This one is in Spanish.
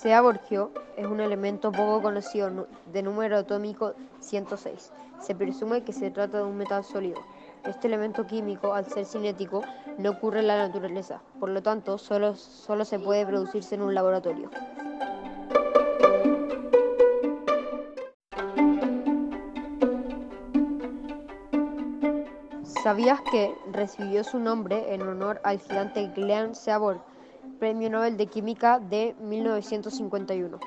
Seaborgio es un elemento poco conocido de número atómico 106. Se presume que se trata de un metal sólido. Este elemento químico, al ser cinético, no ocurre en la naturaleza, por lo tanto, solo, solo se puede producirse en un laboratorio. ¿Sabías que recibió su nombre en honor al gigante Glenn Seaborg, Premio Nobel de Química de 1951?